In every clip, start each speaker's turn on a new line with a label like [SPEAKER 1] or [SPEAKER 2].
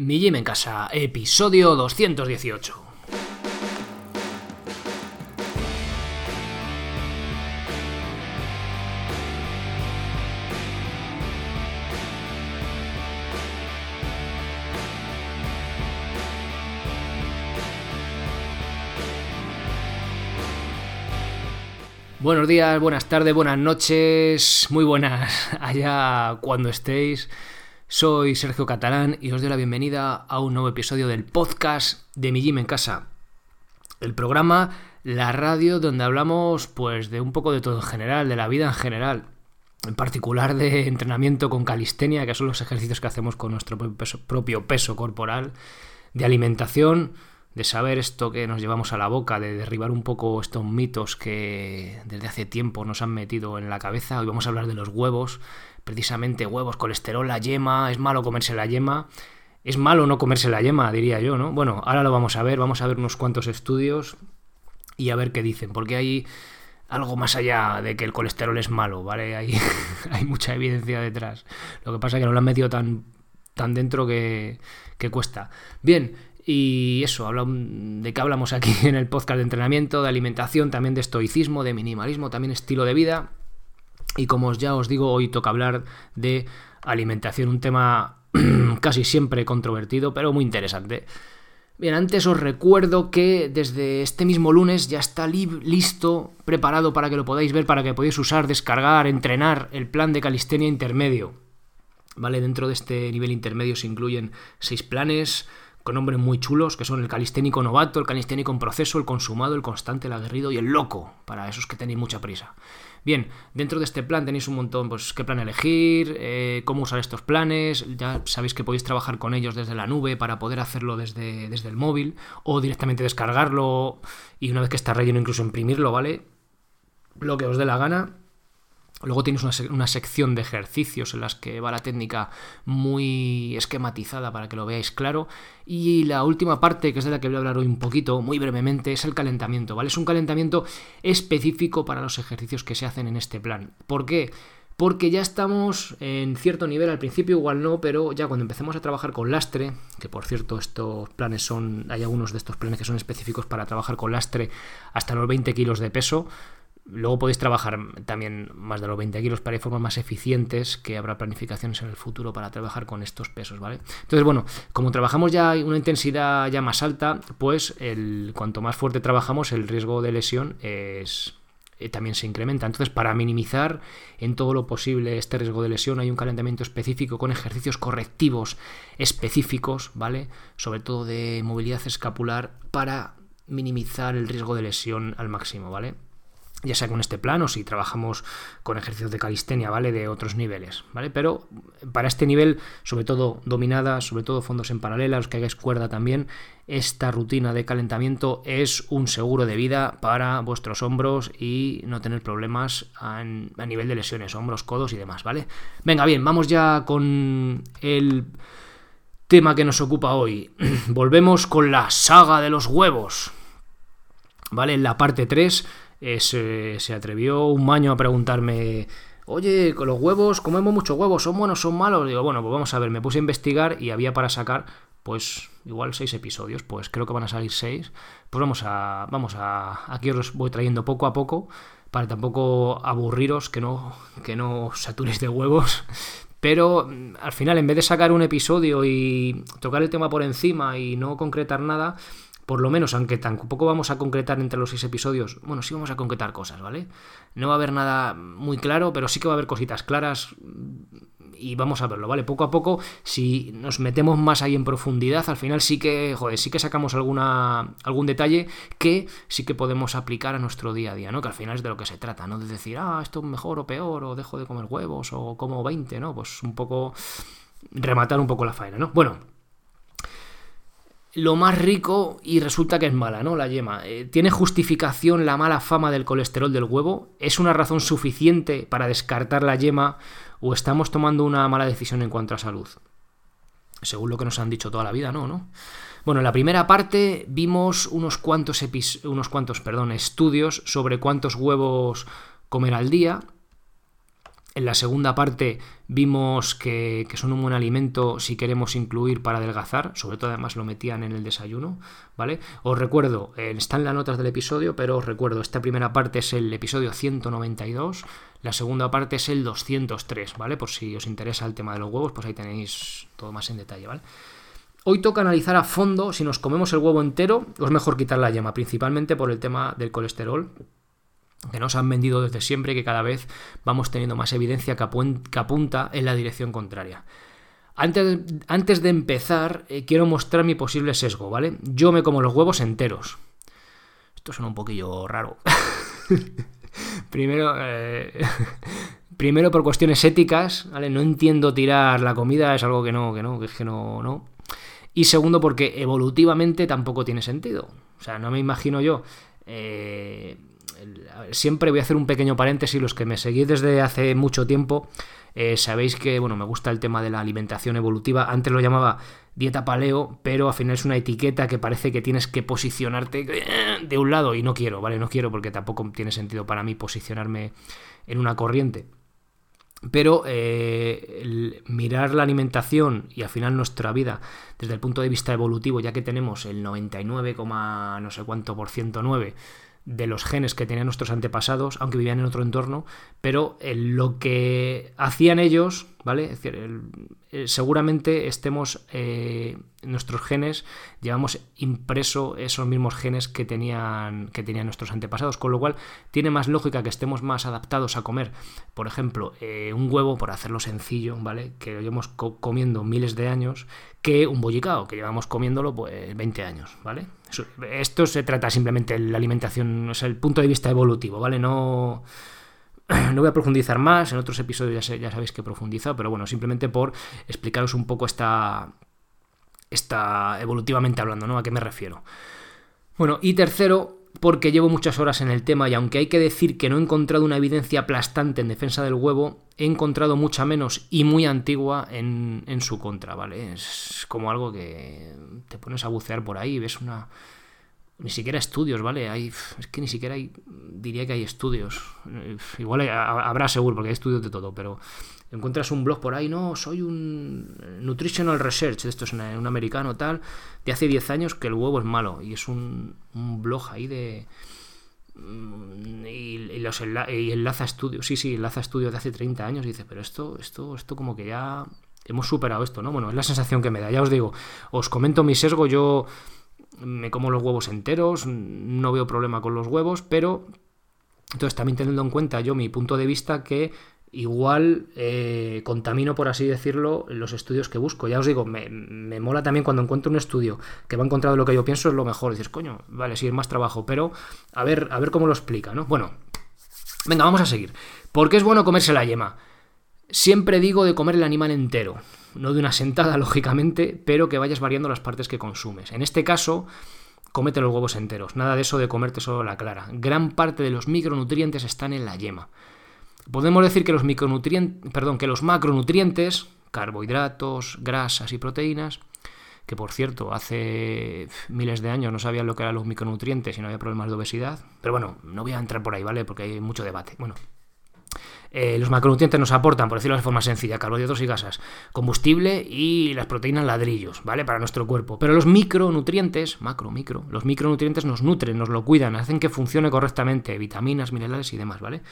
[SPEAKER 1] Mi Gym en Casa, episodio 218. Buenos días, buenas tardes, buenas noches, muy buenas allá cuando estéis. Soy Sergio Catalán y os doy la bienvenida a un nuevo episodio del podcast de Mi Gym en Casa. El programa, la radio, donde hablamos pues de un poco de todo en general, de la vida en general. En particular de entrenamiento con calistenia, que son los ejercicios que hacemos con nuestro propio peso corporal, de alimentación, de saber esto que nos llevamos a la boca, de derribar un poco estos mitos que desde hace tiempo nos han metido en la cabeza. Hoy vamos a hablar de los huevos, precisamente huevos, colesterol, la yema, es malo comerse la yema. Es malo no comerse la yema, diría yo, ¿no? Bueno, ahora lo vamos a ver, vamos a ver unos cuantos estudios y a ver qué dicen, porque hay algo más allá de que el colesterol es malo, ¿vale? Hay, hay mucha evidencia detrás. Lo que pasa es que no lo han metido tan, tan dentro que, que cuesta. Bien, y eso, de qué hablamos aquí en el podcast de entrenamiento, de alimentación, también de estoicismo, de minimalismo, también estilo de vida. Y como ya os digo, hoy toca hablar de alimentación, un tema casi siempre controvertido, pero muy interesante. Bien, antes os recuerdo que desde este mismo lunes ya está listo, preparado para que lo podáis ver, para que podáis usar, descargar, entrenar el plan de calistenia intermedio. ¿Vale? Dentro de este nivel intermedio se incluyen seis planes, con nombres muy chulos, que son el calisténico novato, el calisténico en proceso, el consumado, el constante, el aguerrido y el loco, para esos que tenéis mucha prisa. Bien, dentro de este plan tenéis un montón, pues qué plan elegir, eh, cómo usar estos planes, ya sabéis que podéis trabajar con ellos desde la nube para poder hacerlo desde, desde el móvil o directamente descargarlo y una vez que está relleno incluso imprimirlo, ¿vale? Lo que os dé la gana. Luego tienes una, sección de ejercicios en las que va la técnica muy esquematizada para que lo veáis claro. Y la última parte, que es de la que voy a hablar hoy un poquito, muy brevemente, es el calentamiento, ¿vale? Es un calentamiento específico para los ejercicios que se hacen en este plan. ¿Por qué? Porque ya estamos en cierto nivel, al principio igual no, pero ya cuando empecemos a trabajar con lastre, que por cierto estos planes son, hay algunos de estos planes que son específicos para trabajar con lastre hasta los 20 kilos de peso, Luego podéis trabajar también más de los 20 kilos para ir formas más eficientes, que habrá planificaciones en el futuro para trabajar con estos pesos, ¿vale? Entonces, bueno, como trabajamos ya una intensidad ya más alta, pues cuanto más fuerte trabajamos, el riesgo de lesión es, eh, también se incrementa. Entonces, para minimizar en todo lo posible este riesgo de lesión, hay un calentamiento específico con ejercicios correctivos específicos, ¿vale? Sobre todo de movilidad escapular para minimizar el riesgo de lesión al máximo, ¿vale? Ya sea con este plan o si trabajamos con ejercicios de calistenia, ¿vale? De otros niveles, ¿vale? Pero para este nivel, sobre todo dominada, sobre todo fondos en paralela, los que hagáis cuerda también, esta rutina de calentamiento es un seguro de vida para vuestros hombros y no tener problemas a nivel de lesiones, hombros, codos y demás, ¿vale? Venga, bien, vamos ya con el tema que nos ocupa hoy. Volvemos con la saga de los huevos. ¿Vale? En la parte 3 se, atrevió un maño a preguntarme, oye, con los huevos, comemos muchos huevos, ¿son buenos, son malos? Digo, bueno, pues vamos a ver, me puse a investigar y había para sacar, pues, igual seis episodios, pues creo que van a salir seis. Pues vamos a, vamos a, aquí os voy trayendo poco a poco, para tampoco aburriros, que no, que no saturéis de huevos. Pero mm, al final, en vez de sacar un episodio y tocar el tema por encima y no concretar nada, por lo menos, aunque tampoco vamos a concretar entre los seis episodios, bueno, sí vamos a concretar cosas, ¿vale? No va a haber nada muy claro, pero sí que va a haber cositas claras y vamos a verlo, ¿vale? Poco a poco, si nos metemos más ahí en profundidad, al final sí que, joder, sí que sacamos alguna, algún detalle que sí que podemos aplicar a nuestro día a día, ¿no? Que al final es de lo que se trata, ¿no? De decir, ah, esto es mejor o peor, o dejo de comer huevos, o como 20, ¿no? Pues un poco rematar un poco la faena, ¿no? Bueno, lo más rico y resulta que es mala, ¿no? La yema. Eh, ¿Tiene justificación la mala fama del colesterol del huevo? ¿Es una razón suficiente para descartar la yema o estamos tomando una mala decisión en cuanto a salud? Según lo que nos han dicho toda la vida, no, ¿no? Bueno, en la primera parte vimos unos cuantos, unos cuantos perdón, estudios sobre cuántos huevos comer al día. En la segunda parte vimos que, son un buen alimento si queremos incluir para adelgazar, sobre todo además lo metían en el desayuno, ¿vale? Os recuerdo, eh, están las notas del episodio, pero os recuerdo, esta primera parte es el episodio 192, la segunda parte es el 203, ¿vale? Por si os interesa el tema de los huevos, pues ahí tenéis todo más en detalle, ¿vale? Hoy toca analizar a fondo si nos comemos el huevo entero o es mejor quitar la yema, principalmente por el tema del colesterol que nos han vendido desde siempre y que cada vez vamos teniendo más evidencia que, apunta en la dirección contraria. Antes, antes de empezar, eh, quiero mostrar mi posible sesgo, ¿vale? Yo me como los huevos enteros. Esto suena un poquillo raro. primero, eh, primero por cuestiones éticas, ¿vale? No entiendo tirar la comida, es algo que no, que no, que es que no, no. Y segundo porque evolutivamente tampoco tiene sentido. O sea, no me imagino yo... Eh, siempre voy a hacer un pequeño paréntesis, los que me seguís desde hace mucho tiempo, eh, sabéis que bueno, me gusta el tema de la alimentación evolutiva, antes lo llamaba dieta paleo, pero al final es una etiqueta que parece que tienes que posicionarte de un lado y no quiero, ¿vale? No quiero porque tampoco tiene sentido para mí posicionarme en una corriente. Pero eh, mirar la alimentación y al final nuestra vida desde el punto de vista evolutivo, ya que tenemos el 99, no sé cuánto por ciento 9 de los genes que tenían nuestros antepasados, aunque vivían en otro entorno, pero lo que hacían ellos, ¿vale? Es decir, seguramente estemos, eh, nuestros genes, llevamos impreso esos mismos genes que tenían, que tenían nuestros antepasados, con lo cual tiene más lógica que estemos más adaptados a comer, por ejemplo, eh, un huevo, por hacerlo sencillo, ¿vale? Que lo llevamos comiendo miles de años, que un bollicao, que llevamos comiéndolo pues 20 años, ¿vale? Esto se trata simplemente de la alimentación, es el punto de vista evolutivo, ¿vale? No, no voy a profundizar más, en otros episodios ya, sabéis que he profundizado, pero bueno, simplemente por explicaros un poco esta, esta evolutivamente hablando, ¿no? ¿A qué me refiero? Bueno, y tercero, porque llevo muchas horas en el tema y aunque hay que decir que no he encontrado una evidencia aplastante en defensa del huevo, he encontrado mucha menos y muy antigua en, en su contra, ¿vale? Es como algo que te pones a bucear por ahí y ves una... Ni siquiera estudios, ¿vale? Hay, es que ni siquiera hay, diría que hay estudios. Igual habrá seguro, porque hay estudios de todo, pero encuentras un blog por ahí, no, soy un Nutritional Research, esto es un, americano tal, de hace 10 años que el huevo es malo, y es un, blog ahí de... Mm, y, los y enlaza estudios, sí, sí, enlaza estudios de hace 30 años y dice, pero esto, esto, esto como que ya hemos superado esto, ¿no? Bueno, es la sensación que me da, ya os digo, os comento mi sesgo, yo me como los huevos enteros, no veo problema con los huevos, pero entonces también teniendo en cuenta yo mi punto de vista que igual eh, contamino, por así decirlo, los estudios que busco. Ya os digo, me, mola también cuando encuentro un estudio que va encontrado lo que yo pienso, es lo mejor. Dices, coño, vale, sí, es más trabajo, pero a ver, a ver cómo lo explica, ¿no? Bueno, venga, vamos a seguir. ¿Por qué es bueno comerse la yema? Siempre digo de comer el animal entero, no de una sentada, lógicamente, pero que vayas variando las partes que consumes. En este caso, cómete los huevos enteros, nada de eso de comerte solo la clara. Gran parte de los micronutrientes están en la yema. Podemos decir que los micronutrientes, perdón, que los macronutrientes, carbohidratos, grasas y proteínas, que por cierto, hace miles de años no sabían lo que eran los micronutrientes y no había problemas de obesidad, pero bueno, no voy a entrar por ahí, ¿vale? Porque hay mucho debate. Bueno, eh, los macronutrientes nos aportan, por decirlo de forma sencilla, carbohidratos y grasas, combustible y las proteínas ladrillos, ¿vale? Para nuestro cuerpo. Pero los micronutrientes, macro, micro, los micronutrientes nos nutren, nos lo cuidan, hacen que funcione correctamente, vitaminas, minerales y demás, ¿vale?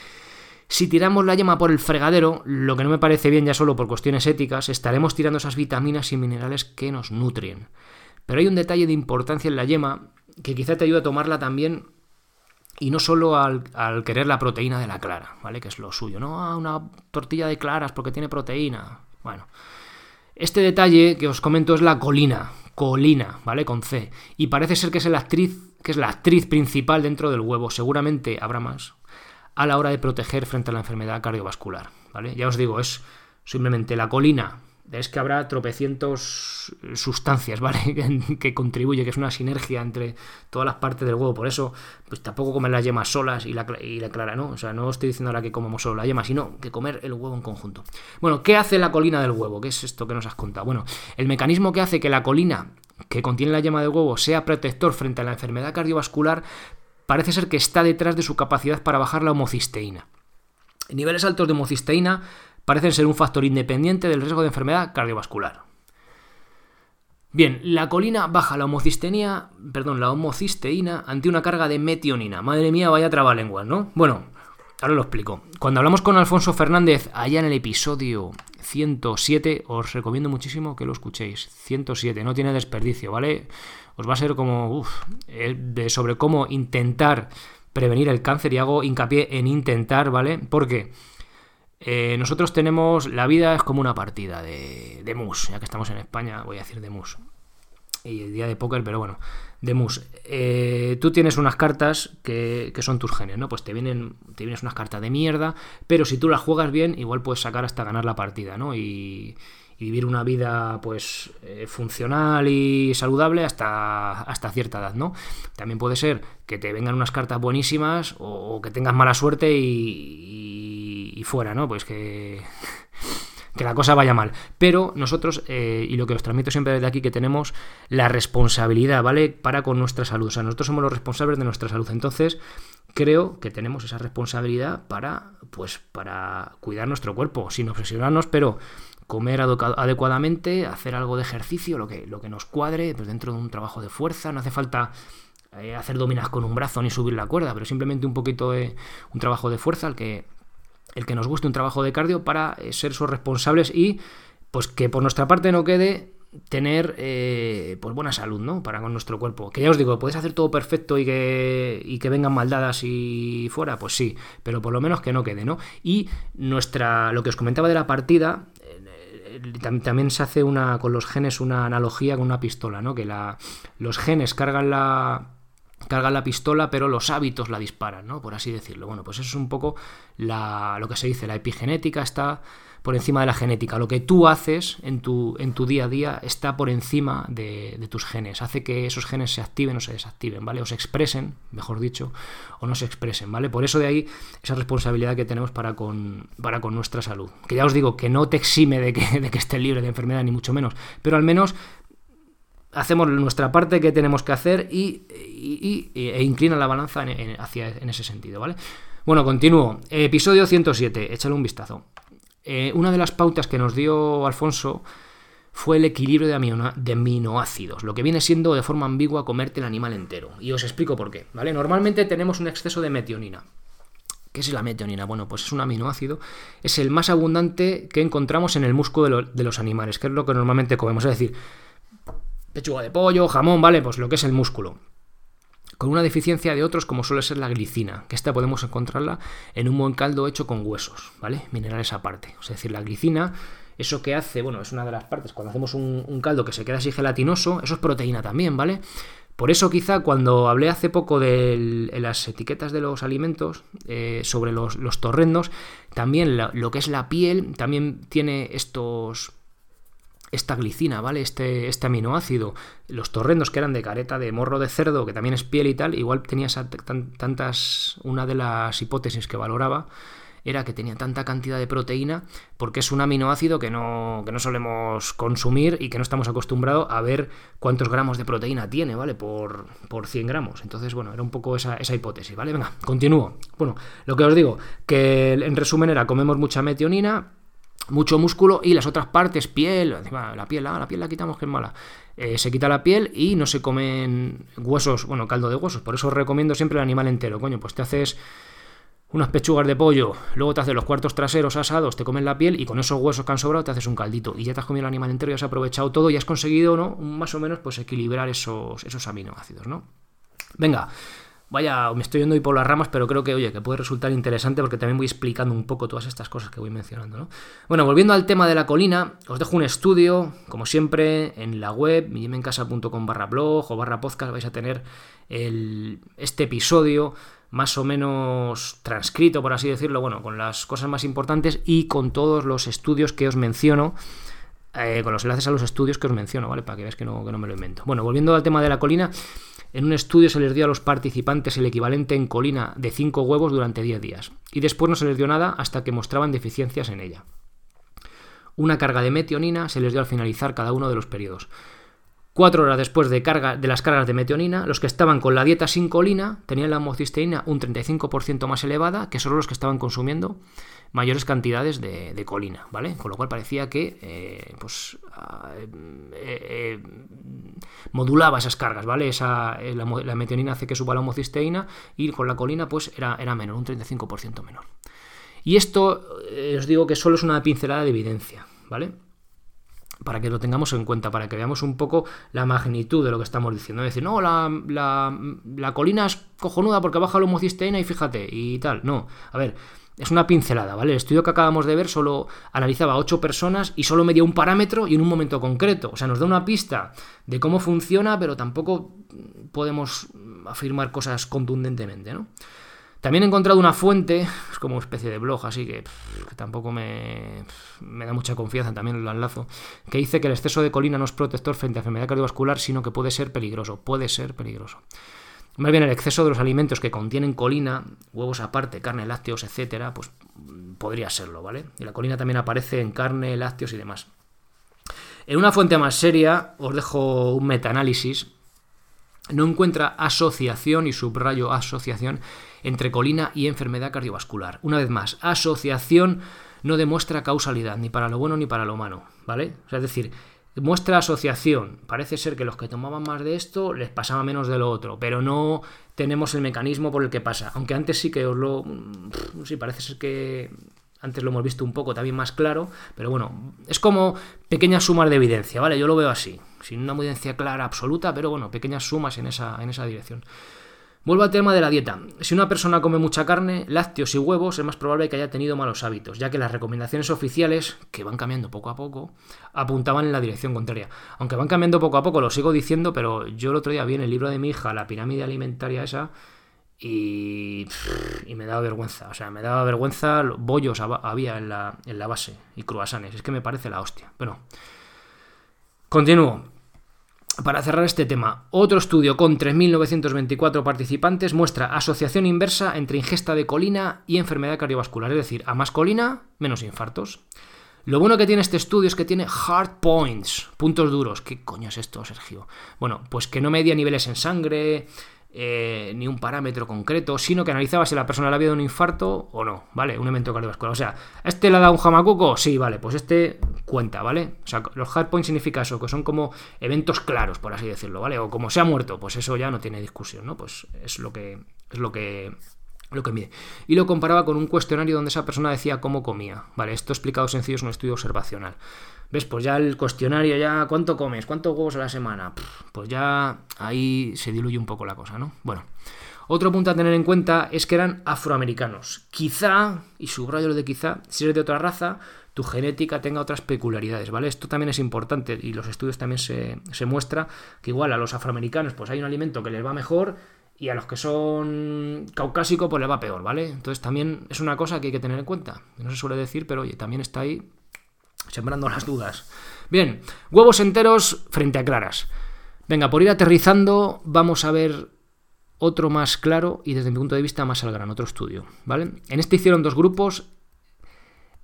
[SPEAKER 1] Si tiramos la yema por el fregadero, lo que no me parece bien ya solo por cuestiones éticas, estaremos tirando esas vitaminas y minerales que nos nutren. Pero hay un detalle de importancia en la yema que quizá te ayude a tomarla también y no solo al, querer la proteína de la clara, ¿vale? Que es lo suyo, ¿no? Ah, una tortilla de claras porque tiene proteína. Bueno, este detalle que os comento es la colina, colina, ¿vale? Con C. Y parece ser que es la actriz, que es la actriz principal dentro del huevo. Seguramente habrá más a la hora de proteger frente a la enfermedad cardiovascular. ¿vale? Ya os digo, es simplemente la colina. Es que habrá tropecientos sustancias, ¿vale? que, contribuye, que es una sinergia entre todas las partes del huevo. Por eso, pues tampoco comer las yemas solas y la, y la clara, ¿no? O sea, no estoy diciendo ahora que comemos solo la yema, sino que comer el huevo en conjunto. Bueno, ¿qué hace la colina del huevo? ¿Qué es esto que nos has contado? Bueno, el mecanismo que hace que la colina que contiene la yema del huevo sea protector frente a la enfermedad cardiovascular parece ser que está detrás de su capacidad para bajar la homocisteína. Niveles altos de homocisteína parecen ser un factor independiente del riesgo de enfermedad cardiovascular. Bien, la colina baja la homocisteína, perdón, la homocisteína ante una carga de metionina. Madre mía, vaya trabalenguas, ¿no? Bueno, ahora lo explico. Cuando hablamos con Alfonso Fernández allá en el episodio 107, os recomiendo muchísimo que lo escuchéis. 107, no tiene desperdicio, ¿vale? Os va a ser como, uff, eh, de sobre cómo intentar prevenir el cáncer y hago hincapié en intentar, ¿vale? Porque eh, nosotros tenemos, la vida es como una partida de, de mus, ya que estamos en España, voy a decir de mus. Y el día de póker, pero bueno, de mus. Eh, tú tienes unas cartas que, que, son tus genes, ¿no? Pues te vienen, te vienes unas cartas de mierda, pero si tú las juegas bien, igual puedes sacar hasta ganar la partida, ¿no? Y, y vivir una vida pues eh, funcional y saludable hasta, hasta cierta edad, ¿no? También puede ser que te vengan unas cartas buenísimas o, que tengas mala suerte y, y, fuera, ¿no? Pues que, que la cosa vaya mal. Pero nosotros, eh, y lo que os transmito siempre desde aquí, que tenemos la responsabilidad, ¿vale? Para con nuestra salud. O sea, nosotros somos los responsables de nuestra salud. Entonces, creo que tenemos esa responsabilidad para, pues, para cuidar nuestro cuerpo, sin obsesionarnos, pero comer adecuadamente, hacer algo de ejercicio, lo que, lo que nos cuadre, pues dentro de un trabajo de fuerza, no hace falta eh, hacer dominas con un brazo ni subir la cuerda, pero simplemente un poquito de un trabajo de fuerza, el que, el que nos guste un trabajo de cardio para eh, ser sus responsables y pues que por nuestra parte no quede tener eh, pues buena salud, ¿no? Para con nuestro cuerpo. Que ya os digo, podéis hacer todo perfecto y que, y que vengan maldadas y fuera, pues sí, pero por lo menos que no quede, ¿no? Y nuestra, lo que os comentaba de la partida, también se hace una con los genes una analogía con una pistola, ¿no? Que la, los genes cargan la cargan la pistola, pero los hábitos la disparan, ¿no? Por así decirlo. Bueno, pues eso es un poco la, lo que se dice, la epigenética está por encima de la genética. Lo que tú haces en tu, en tu día a día está por encima de, tus genes. Hace que esos genes se activen o se desactiven, ¿vale? O se expresen, mejor dicho, o no se expresen, ¿vale? Por eso de ahí esa responsabilidad que tenemos para con, para con nuestra salud. Que ya os digo, que no te exime de que, de que esté libre de enfermedad, ni mucho menos, pero al menos hacemos nuestra parte que tenemos que hacer y, e inclina la balanza en, hacia, en ese sentido, ¿vale? Bueno, continúo. Episodio 107, échale un vistazo. Eh, una de las pautas que nos dio Alfonso fue el equilibrio de, de, aminoácidos, lo que viene siendo de forma ambigua comerte el animal entero. Y os explico por qué, ¿vale? Normalmente tenemos un exceso de metionina. ¿Qué es la metionina? Bueno, pues es un aminoácido, es el más abundante que encontramos en el músculo de, de los animales, que es lo que normalmente comemos, es decir, pechuga de pollo, jamón, ¿vale? Pues lo que es el músculo con una deficiencia de otros como suele ser la glicina, que esta podemos encontrarla en un buen caldo hecho con huesos, ¿vale? Minerales aparte. Es decir, la glicina, eso que hace, bueno, es una de las partes, cuando hacemos un, caldo que se queda así gelatinoso, eso es proteína también, ¿vale? Por eso quizá cuando hablé hace poco de las etiquetas de los alimentos eh, sobre los, los, torrendos, también lo que es la piel también tiene estos esta glicina, ¿vale? Este, este aminoácido, los torrendos que eran de careta de morro de cerdo, que también es piel y tal, igual tenía tantas, una de las hipótesis que valoraba era que tenía tanta cantidad de proteína porque es un aminoácido que no, que no solemos consumir y que no estamos acostumbrados a ver cuántos gramos de proteína tiene, ¿vale? Por, por 100 gramos. Entonces, bueno, era un poco esa, esa hipótesis, ¿vale? Venga, continúo. Bueno, lo que os digo, que en resumen era comemos mucha metionina, mucho músculo y las otras partes, piel, la piel, ah, la piel la quitamos que es mala. Eh, se quita la piel y no se comen huesos, bueno, caldo de huesos. Por eso os recomiendo siempre el animal entero. Coño, pues te haces unas pechugas de pollo, luego te haces los cuartos traseros asados, te comes la piel y con esos huesos que han sobrado te haces un caldito. Y ya te has comido el animal entero, ya has aprovechado todo y has conseguido, ¿no? Más o menos, pues equilibrar esos, esos aminoácidos, ¿no? Venga, Vaya, me estoy yendo hoy por las ramas, pero creo que, oye, que puede resultar interesante porque también voy explicando un poco todas estas cosas que voy mencionando, ¿no? Bueno, volviendo al tema de la colina, os dejo un estudio, como siempre, en la web, millimencasa.com barra blog o barra podcast, vais a tener el, este episodio más o menos transcrito, por así decirlo, bueno, con las cosas más importantes y con todos los estudios que os menciono, eh, con los enlaces a los estudios que os menciono, ¿vale? Para que veáis que no, que no me lo invento. Bueno, volviendo al tema de la colina, en un estudio se les dio a los participantes el equivalente en colina de 5 huevos durante 10 días, y después no se les dio nada hasta que mostraban deficiencias en ella. Una carga de metionina se les dio al finalizar cada uno de los periodos. Cuatro horas después de, carga, de las cargas de metionina, los que estaban con la dieta sin colina tenían la homocisteína un 35% más elevada que solo los que estaban consumiendo mayores cantidades de, colina, ¿vale? Con lo cual parecía que eh, pues, ah, eh, eh, modulaba esas cargas, ¿vale? Esa, la, metionina hace que suba la homocisteína y con la colina pues era, era menor, un 35% menor. Y esto os digo que solo es una pincelada de evidencia, ¿vale? Para que lo tengamos en cuenta, para que veamos un poco la magnitud de lo que estamos diciendo. Es decir, no, la, la, colina es cojonuda porque baja la homocisteína y fíjate, y tal. No, a ver, es una pincelada, ¿vale? El estudio que acabamos de ver solo analizaba a 8 personas y solo medía un parámetro y en un momento concreto. O sea, nos da una pista de cómo funciona, pero tampoco podemos afirmar cosas contundentemente, ¿no? También he encontrado una fuente, es como una especie de blog, así que, tampoco me, da mucha confianza, también lo enlazo, que dice que el exceso de colina no es protector frente a enfermedad cardiovascular, sino que puede ser peligroso, puede ser peligroso. Más bien el exceso de los alimentos que contienen colina, huevos aparte, carne, lácteos, etcétera, pues podría serlo, ¿vale? Y la colina también aparece en carne, lácteos y demás. En una fuente más seria, os dejo un metaanálisis. No encuentra asociación, y subrayo asociación, entre colina y enfermedad cardiovascular. Una vez más, asociación no demuestra causalidad, ni para lo bueno ni para lo malo, ¿vale? O sea, es decir, muestra asociación. Parece ser que los que tomaban más de esto les pasaba menos de lo otro, pero no tenemos el mecanismo por el que pasa. Aunque antes sí que os lo. Mm, sí, parece ser que. Antes lo hemos visto un poco también más claro, pero bueno, es como pequeñas sumas de evidencia, ¿vale? Yo lo veo así, sin una evidencia clara absoluta, pero bueno, pequeñas sumas en esa, en esa dirección. Vuelvo al tema de la dieta. Si una persona come mucha carne, lácteos y huevos, es más probable que haya tenido malos hábitos, ya que las recomendaciones oficiales, que van cambiando poco a poco, apuntaban en la dirección contraria. Aunque van cambiando poco a poco, lo sigo diciendo, pero yo el otro día vi en el libro de mi hija la pirámide alimentaria esa y, y me daba vergüenza. O sea, me daba vergüenza, bollos había en la, en la base y cruasanes. Es que me parece la hostia. Bueno, continúo. Para cerrar este tema, otro estudio con 3.924 participantes muestra asociación inversa entre ingesta de colina y enfermedad cardiovascular, es decir, a más colina, menos infartos. Lo bueno que tiene este estudio es que tiene hard points, puntos duros. ¿Qué coño es esto, Sergio? Bueno, pues que no media niveles en sangre, eh, ni un parámetro concreto, sino que analizaba si la persona le había dado un infarto o no, ¿vale? Un evento cardiovascular. O sea, ¿este le ha dado un jamacuco? Sí, vale, pues este cuenta, ¿vale? O sea, los hard points significa eso, que son como eventos claros, por así decirlo, ¿vale? O como se ha muerto, pues eso ya no tiene discusión, ¿no? Pues es lo que es lo que lo que mide. Y lo comparaba con un cuestionario donde esa persona decía cómo comía. Vale, esto explicado sencillo es un estudio observacional. ¿Ves? Pues ya el cuestionario, ya, ¿cuánto comes? ¿Cuántos huevos a la semana? Pues ya ahí se diluye un poco la cosa, ¿no? Bueno. Otro punto a tener en cuenta es que eran afroamericanos. Quizá, y subrayo lo de quizá, si eres de otra raza, tu genética tenga otras peculiaridades, ¿vale? Esto también es importante y los estudios también se, se muestra que igual a los afroamericanos pues hay un alimento que les va mejor y a los que son caucásicos pues les va peor, ¿vale? Entonces también es una cosa que hay que tener en cuenta. No se suele decir, pero oye, también está ahí sembrando las dudas. Bien, huevos enteros frente a claras. Venga, por ir aterrizando, vamos a ver otro más claro y desde mi punto de vista más al gran, otro estudio, ¿vale? En este hicieron dos grupos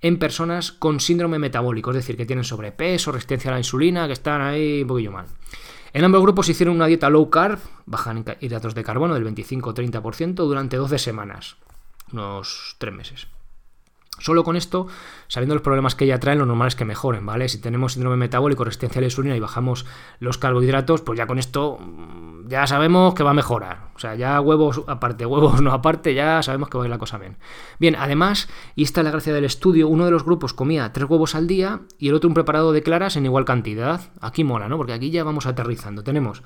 [SPEAKER 1] en personas con síndrome metabólico, es decir, que tienen sobrepeso, resistencia a la insulina, que están ahí un poquillo mal. En ambos grupos hicieron una dieta low carb, bajan hidratos de carbono del 25-30% durante 12 semanas, unos 3 meses. Solo con esto, sabiendo los problemas que ella trae, lo normal es que mejoren, ¿vale? Si tenemos síndrome metabólico, resistencia a la insulina y bajamos los carbohidratos, pues ya con esto mm, ya sabemos que va a mejorar. O sea, ya huevos aparte, huevos no aparte, ya sabemos que va a ir la cosa bien. Bien, además, y esta es la gracia del estudio, uno de los grupos comía tres huevos al día y el otro un preparado de claras en igual cantidad. Aquí mola, ¿no? Porque aquí ya vamos aterrizando. Tenemos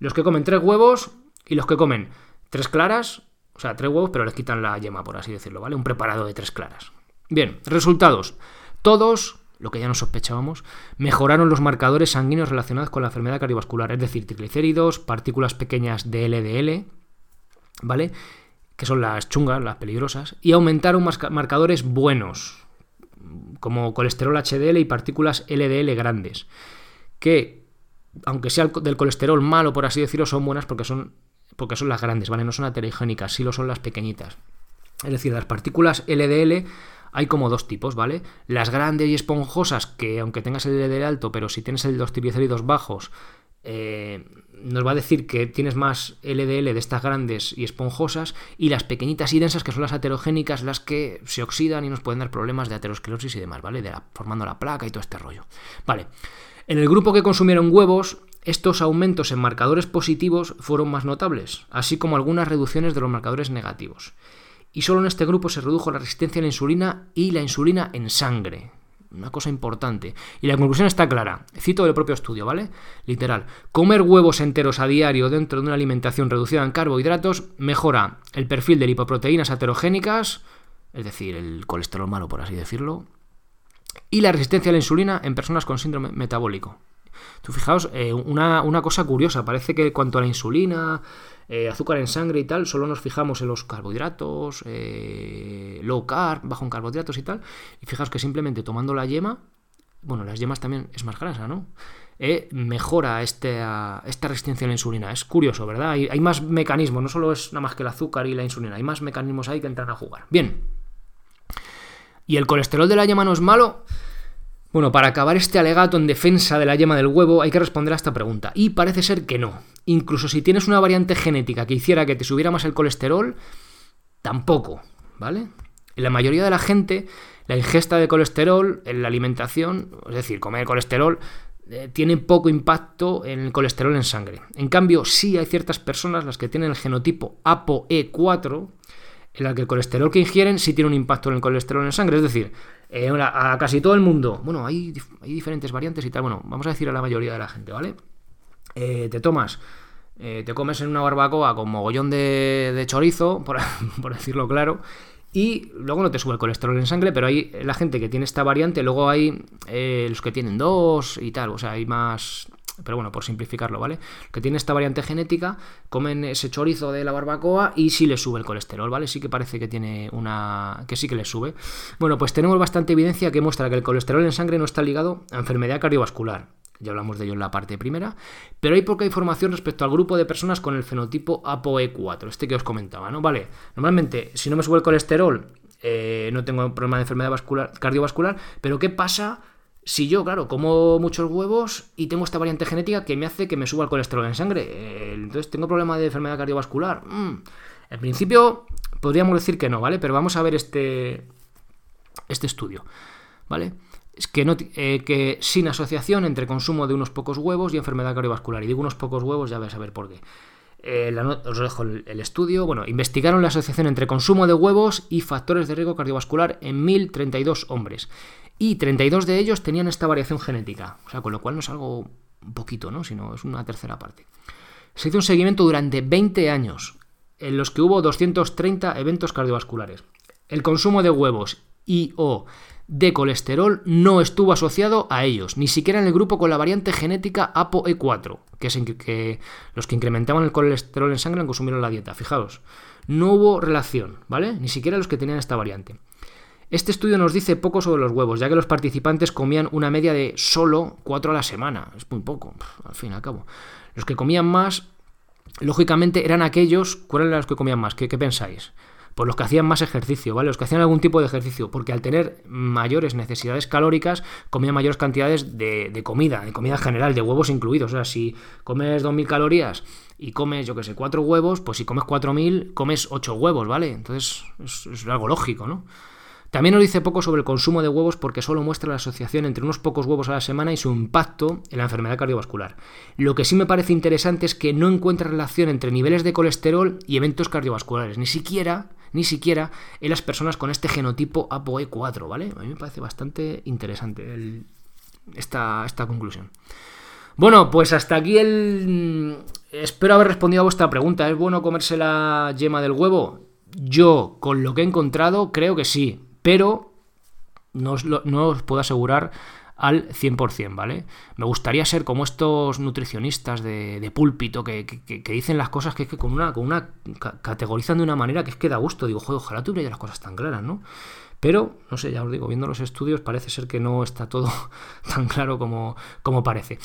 [SPEAKER 1] los que comen tres huevos y los que comen tres claras, o sea, tres huevos, pero les quitan la yema, por así decirlo, ¿vale? Un preparado de tres claras. Bien, resultados. Todos, lo que ya no sospechábamos, mejoraron los marcadores sanguíneos relacionados con la enfermedad cardiovascular, es decir, triglicéridos, partículas pequeñas de LDL, ¿vale? Que son las chungas, las peligrosas, y aumentaron marcadores buenos, como colesterol HDL y partículas LDL grandes, que, aunque sea del colesterol malo, por así decirlo, son buenas porque son, porque son las grandes, ¿vale? No son aterigénicas, sí lo son las pequeñitas. Es decir, las partículas LDL hay como dos tipos, ¿vale? Las grandes y esponjosas, que aunque tengas el LDL alto, pero si tienes el, los triglicéridos bajos, eh, nos va a decir que tienes más LDL de estas grandes y esponjosas y las pequeñitas y densas que son las aterogénicas, las que se oxidan y nos pueden dar problemas de aterosclerosis y demás, ¿vale? De formando la placa y todo este rollo. Vale. En el grupo que consumieron huevos, estos aumentos en marcadores positivos fueron más notables, así como algunas reducciones de los marcadores negativos. Y solo en este grupo se redujo la resistencia a la insulina y la insulina en sangre, una cosa importante. Y la conclusión está clara. Cito del propio estudio, ¿vale? Literal. Comer huevos enteros a diario dentro de una alimentación reducida en carbohidratos mejora el perfil de lipoproteínas aterogénicas, es decir, el colesterol malo, por así decirlo, y la resistencia a la insulina en personas con síndrome metabólico. Tú fijaos, eh, una, una, cosa curiosa, parece que cuanto a la insulina, eh, azúcar en sangre y tal, solo nos fijamos en los carbohidratos, eh, low carb, bajo en carbohidratos y tal, y fijaos que simplemente tomando la yema, bueno, las yemas también es más grasa, ¿no? mejora este, esta resistencia a la insulina. Es curioso, ¿verdad? Hay, hay más mecanismos, no solo es nada más que el azúcar y la insulina, hay más mecanismos ahí que entran a jugar. Bien. ¿Y el colesterol de la yema no es malo? Bueno, para acabar este alegato en defensa de la yema del huevo hay que responder a esta pregunta. Y parece ser que no. Incluso si tienes una variante genética que hiciera que te subiera más el colesterol, tampoco, ¿vale? En la mayoría de la gente, la ingesta de colesterol en la alimentación, es decir, comer colesterol, eh, tiene poco impacto en el colesterol en sangre. En cambio, sí hay ciertas personas, las que tienen el genotipo ApoE4, en la que el colesterol que ingieren sí tiene un impacto en el colesterol en sangre. Es decir, eh, a casi todo el mundo, bueno, hay, hay, diferentes variantes y tal, bueno, vamos a decir a la mayoría de la gente, ¿vale? Eh, te tomas, eh, te comes en una barbacoa con mogollón de, chorizo, por, por, decirlo claro, y luego no te sube el colesterol en sangre, pero hay la gente que tiene esta variante, luego hay los que tienen dos y tal, o sea, hay más pero bueno, por simplificarlo, ¿vale? Que tiene esta variante genética, comen ese chorizo de la barbacoa y sí le sube el colesterol, ¿vale? Sí que parece que tiene una. que sí que le sube. Bueno, pues tenemos bastante evidencia que muestra que el colesterol en sangre no está ligado a enfermedad cardiovascular. Ya hablamos de ello en la parte primera, pero hay poca información respecto al grupo de personas con el fenotipo ApoE4, este que os comentaba, ¿no? Vale, normalmente si no me sube el colesterol, eh, no tengo problema de enfermedad vascular, cardiovascular, pero ¿qué pasa si yo, claro, como muchos huevos y tengo esta variante genética que me hace que me suba el colesterol en sangre, eh, entonces tengo problema de enfermedad cardiovascular. Mm. En principio, podríamos decir que no, ¿vale? Pero vamos a ver este, este estudio, ¿vale? Es que, no, eh, que sin asociación entre consumo de unos pocos huevos y enfermedad cardiovascular. Y digo unos pocos huevos, ya vais a ver por qué. Eh, os dejo el, el, estudio. Bueno, investigaron la asociación entre consumo de huevos y factores de riesgo cardiovascular en 1032 hombres y 32 de ellos tenían esta variación genética, o sea, con lo cual no es algo un poquito, ¿no? sino es una tercera parte. Se hizo un seguimiento durante 20 años, en los que hubo 230 eventos cardiovasculares. El consumo de huevos y o de colesterol no estuvo asociado a ellos, ni siquiera en el grupo con la variante genética ApoE4, que es que los que incrementaban el colesterol en sangre consumieron la dieta. Fijaos, no hubo relación, ¿vale? Ni siquiera los que tenían esta variante. Este estudio nos dice poco sobre los huevos, ya que los participantes comían una media de solo 4 a la semana. Es muy poco, al fin y al cabo. Los que comían más, lógicamente, eran aquellos. ¿Cuáles eran los que comían más? ¿Qué, pensáis? Pues los que hacían más ejercicio, ¿vale? Los que hacían algún tipo de ejercicio, porque al tener mayores necesidades calóricas, comían mayores cantidades de, comida, de comida general, de huevos incluidos. O sea, si comes 2.000 calorías y comes, yo que sé, 4 huevos, pues si comes 4.000, comes 8 huevos, ¿vale? Entonces es algo lógico, ¿no? También nos dice poco sobre el consumo de huevos porque solo muestra la asociación entre unos pocos huevos a la semana y su impacto en la enfermedad cardiovascular. Lo que sí me parece interesante es que no encuentra relación entre niveles de colesterol y eventos cardiovasculares, ni siquiera, ni siquiera en las personas con este genotipo ApoE4, ¿vale? A mí me parece bastante interesante esta, esta conclusión. Bueno, pues hasta aquí el... Espero haber respondido a vuestra pregunta. ¿Es bueno comerse la yema del huevo? Yo, con lo que he encontrado, creo que sí pero no os, puedo asegurar al 100%, ¿vale? Me gustaría ser como estos nutricionistas de, púlpito que, dicen las cosas que es que con una, con una categorizan de una manera que es que da gusto. Digo, joder, ojalá tuviera las cosas tan claras, ¿no? Pero, no sé, ya os digo, viendo los estudios parece ser que no está todo tan claro como, como parece.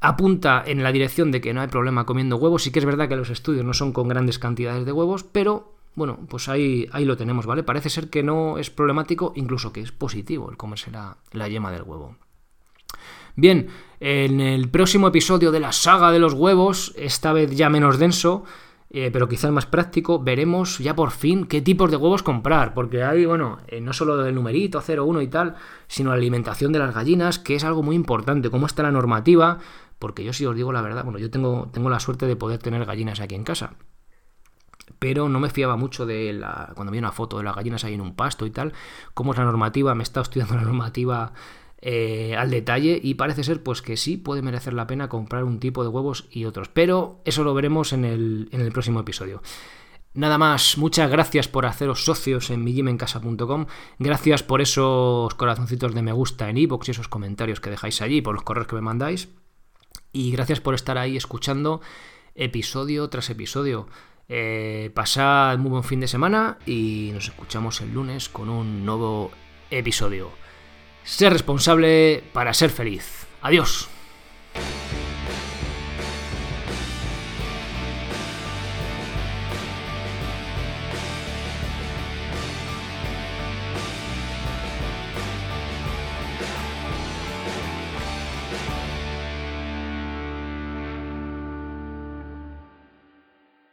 [SPEAKER 1] Apunta en la dirección de que no hay problema comiendo huevos. Sí que es verdad que los estudios no son con grandes cantidades de huevos, pero bueno, pues ahí, ahí lo tenemos, ¿vale? Parece ser que no es problemático, incluso que es positivo el comerse la, yema del huevo. Bien, en el próximo episodio de la saga de los huevos, esta vez ya menos denso, eh, pero quizás más práctico, veremos ya por fin qué tipos de huevos comprar, porque hay, bueno, eh, no solo el numerito 01 y tal, sino la alimentación de las gallinas, que es algo muy importante, cómo está la normativa, porque yo si os digo la verdad, bueno, yo tengo, tengo la suerte de poder tener gallinas aquí en casa, pero no me fiaba mucho de la, cuando vi una foto de las gallinas ahí en un pasto y tal, cómo es la normativa, me estado estudiando la normativa eh, al detalle y parece ser pues que sí puede merecer la pena comprar un tipo de huevos y otros, pero eso lo veremos en el, en el próximo episodio. Nada más, muchas gracias por haceros socios en migimencasa.com, gracias por esos corazoncitos de me gusta en iVoox y esos comentarios que dejáis allí, por los correos que me mandáis, y gracias por estar ahí escuchando episodio tras episodio. Eh, pasad muy buen fin de semana y nos escuchamos el lunes con un nuevo episodio. Ser responsable para ser feliz. Adiós.